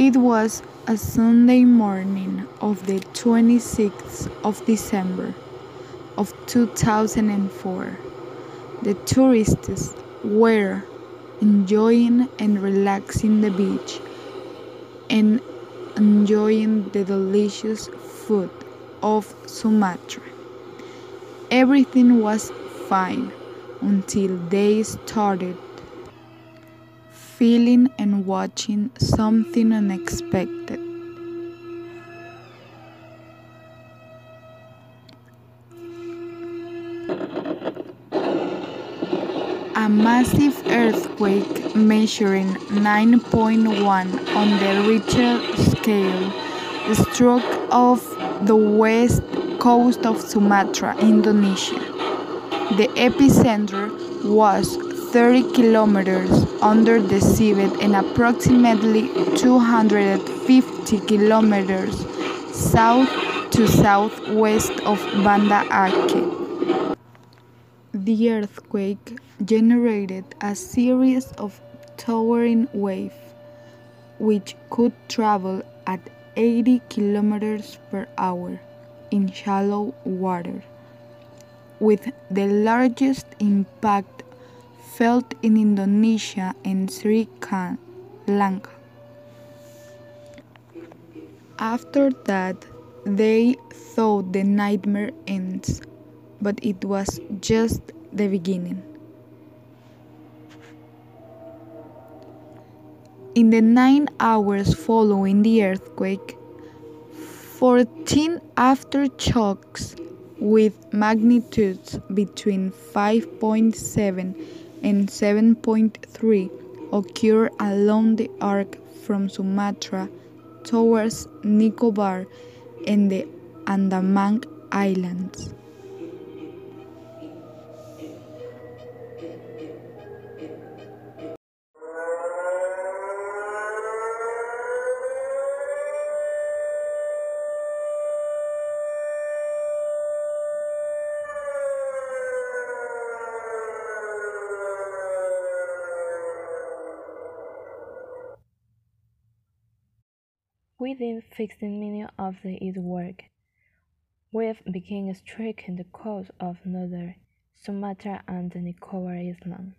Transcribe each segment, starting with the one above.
It was a Sunday morning of the 26th of December of 2004. The tourists were enjoying and relaxing the beach and enjoying the delicious food of Sumatra. Everything was fine until they started feeling and watching something unexpected. A massive earthquake measuring 9.1 on the Richter scale struck off the west coast of Sumatra, Indonesia. The epicenter was 30 kilometers under the seabed and approximately 250 kilometers south to southwest of Banda Aceh. The earthquake generated a series of towering waves which could travel at 80 kilometers per hour in shallow water, with the largest impact felt in Indonesia and Sri Lanka. After that, they thought the nightmare ends, but it was just the beginning. In the nine hours following the earthquake, 14 aftershocks with magnitudes between 5.7 and 7.3 occurred along the arc from Sumatra towards Nicobar and the Andaman Islands. Within 15 minutes of its work, waves began striking the coast of northern Sumatra and Nicobar Islands.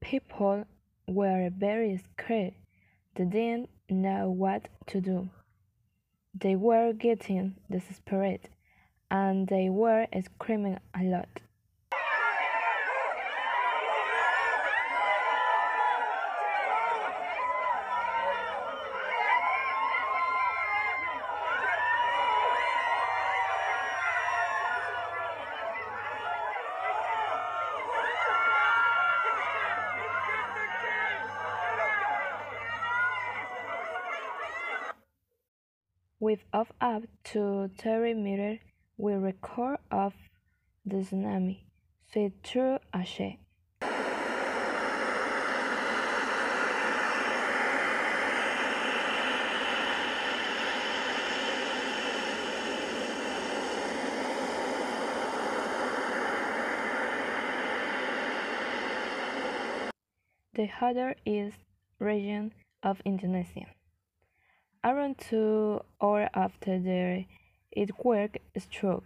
People were very scared. They didn't know what to do. They were getting desperate and they were screaming a lot. With of up to 30 meters, we record of the tsunami swept through Aceh. The other is region of Indonesia. Around two hours after the earthquake struck,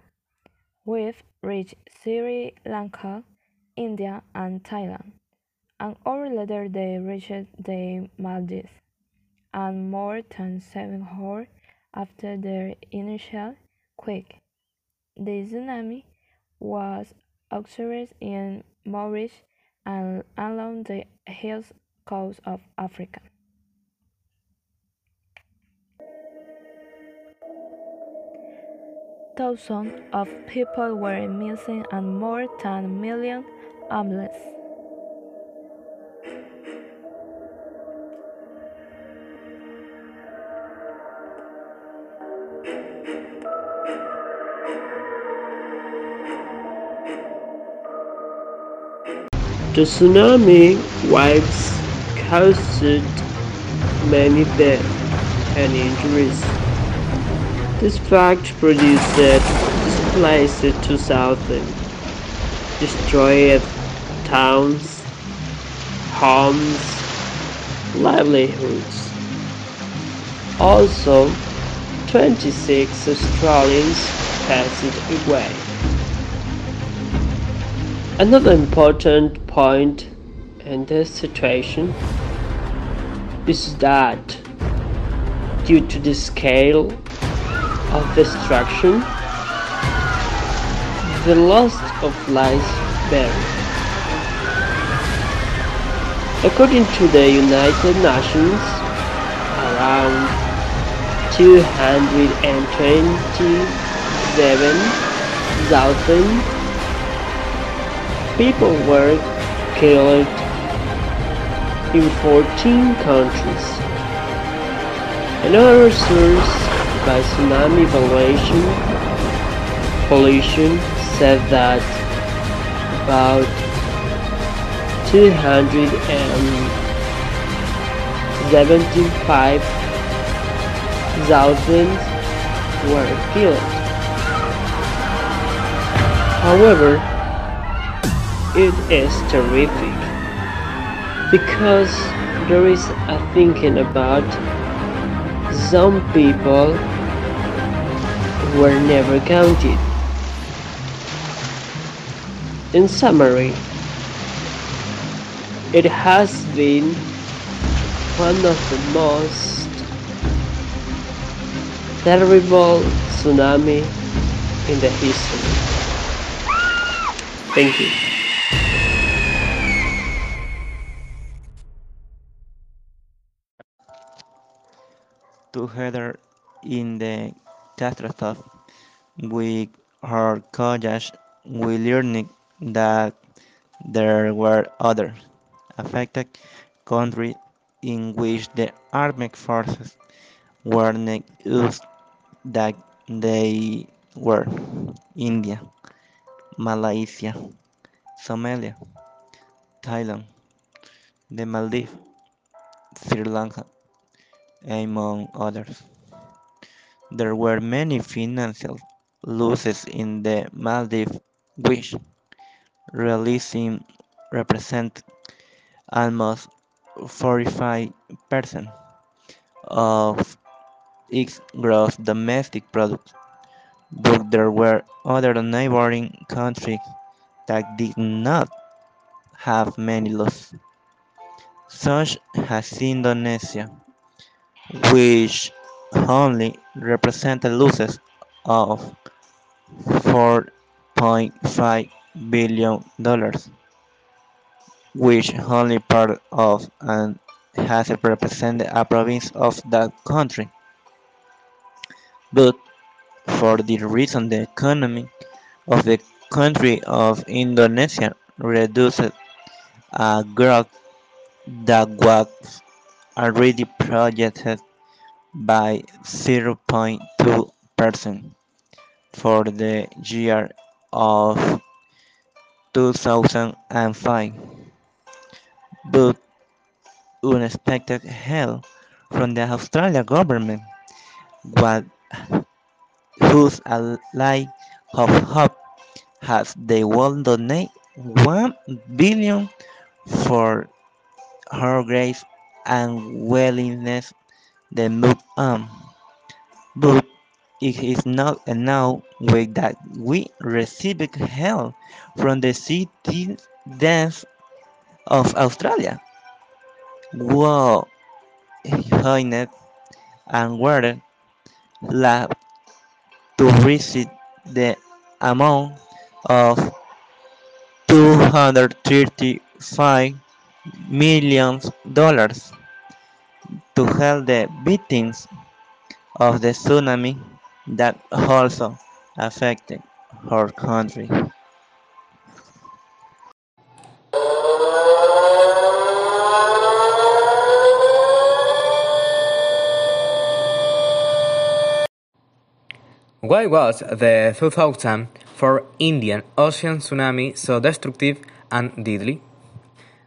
waves reached Sri Lanka, India, and Thailand. An hour later, they reached the Maldives, and more than seven hours after their initial quake, the tsunami was observed in Mauritius and along the east coast of Africa. Thousands of people were missing and more than a million homeless. The tsunami waves caused many deaths and injuries. This fact produced it, displaced 2,000, destroyed towns, homes, livelihoods. Also, 26 Australians passed away. Another important point in this situation is that due to the scale of destruction, the loss of lives vary. According to the United Nations, around 227,000 people were killed in 14 countries. Another source by Tsunami Evaluation Coalition said that about 275,000 were killed. However, it is terrific because there is a thinking about some people were never counted. In summary, it has been one of the most terrible tsunami in the history. Thank you. Together in the catastrophe with her colleagues, we learned that there were other affected countries in which the armed forces were not used that they were India, Malaysia, Somalia, Thailand, the Maldives, Sri Lanka, among others. There were many financial losses in the Maldives which releasing represent almost 45% of its gross domestic product, but there were other neighboring countries that did not have many losses, such as Indonesia, which only represented losses of 4.5 billion dollars, which only part of and has represented a province of that country. But for the reason, the economy of the country of Indonesia reduced a growth that was already projected by 0.2 percent for the year of 2005, but unexpected help from the Australian government was whose ally of hope has they will donate one billion for her grace and willingness to move um, on. But it is not enough with that we receive help from the citizens of Australia. Wow, Highness and were left to receive the amount of 235 million dollars to help the victims of the tsunami that also affected her country. Why was the 2004 Indian Ocean tsunami so destructive and deadly?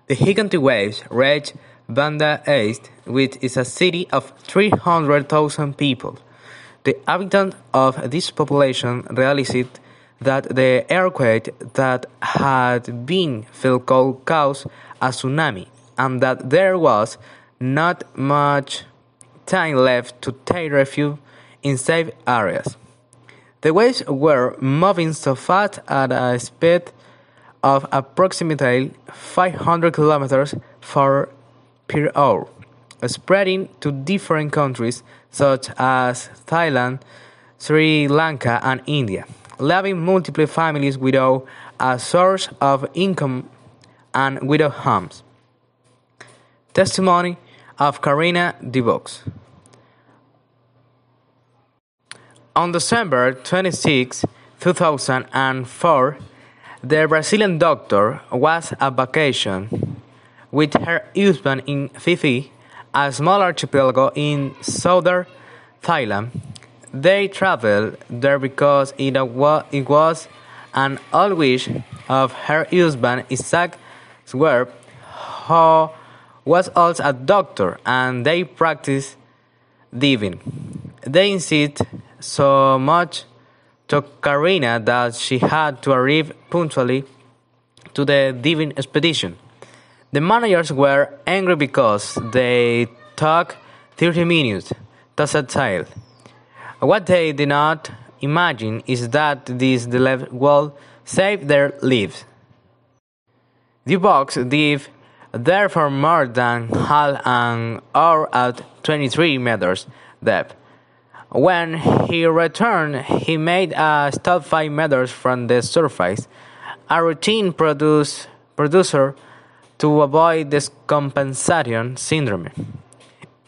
The gigantic waves reached Banda Aceh, which is a city of 300,000 people. The inhabitants of this population realized that the earthquake that had been felt could cause a tsunami, and that there was not much time left to take refuge in safe areas. The waves were moving so fast at a speed of approximately 500 kilometers per hour, spreading to different countries such as Thailand, Sri Lanka, and India, leaving multiple families without a source of income and without homes. Testimony of Karina DeVox. On December 26, 2004, the Brazilian doctor was on vacation with her husband in Phi a small archipelago in southern Thailand. They traveled there because it was an old wish of her husband Isaac Swerve, who was also a doctor, and they practiced diving. They insist so much to Karina that she had to arrive punctually to the diving expedition. The managers were angry because they took 30 minutes to set sail. What they did not imagine is that this delay will save their lives. The box dive there for more than half an hour at 23 meters depth. When he returned, he made a stop 5 meters from the surface, a routine produce, producer to avoid descompensation syndrome.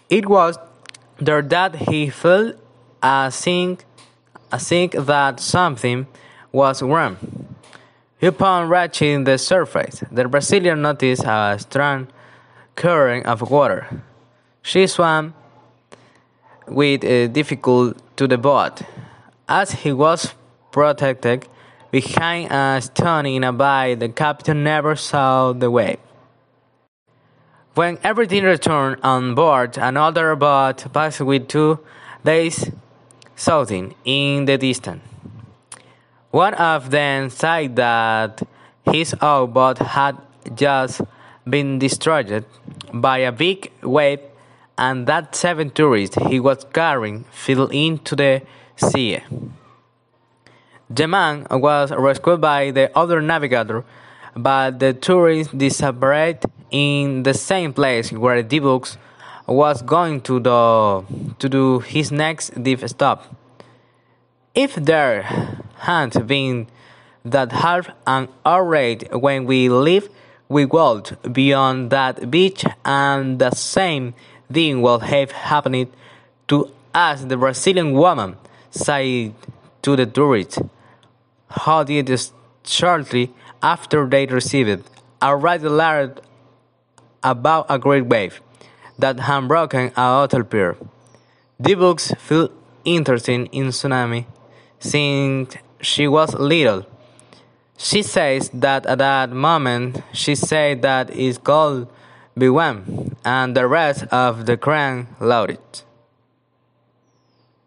It was there that he felt a think, a think that something was wrong. Upon reaching the surface, the Brazilian noticed a strong current of water. She swam with uh, difficulty to the boat, as he was protected behind a stone in a bay. The captain never saw the wave. When everything returned on board, another boat passed with two days shouting in the distance. One of them said that his own boat had just been destroyed by a big wave and that seven tourists he was carrying fell into the sea. The man was rescued by the other navigator, but the tourists disappeared in the same place where DeVox was going to, the, to do his next deep stop. If there hadn't been that half an hour when we left, we walked beyond that beach and the same thing would have happened to us, the Brazilian woman said to the tourist, How did shortly after they received a red alert about a great wave that had broken a hotel pier. DeVox felt interested in tsunami since she was little. She says that at that moment she said that it could be one, and the rest of the loved it.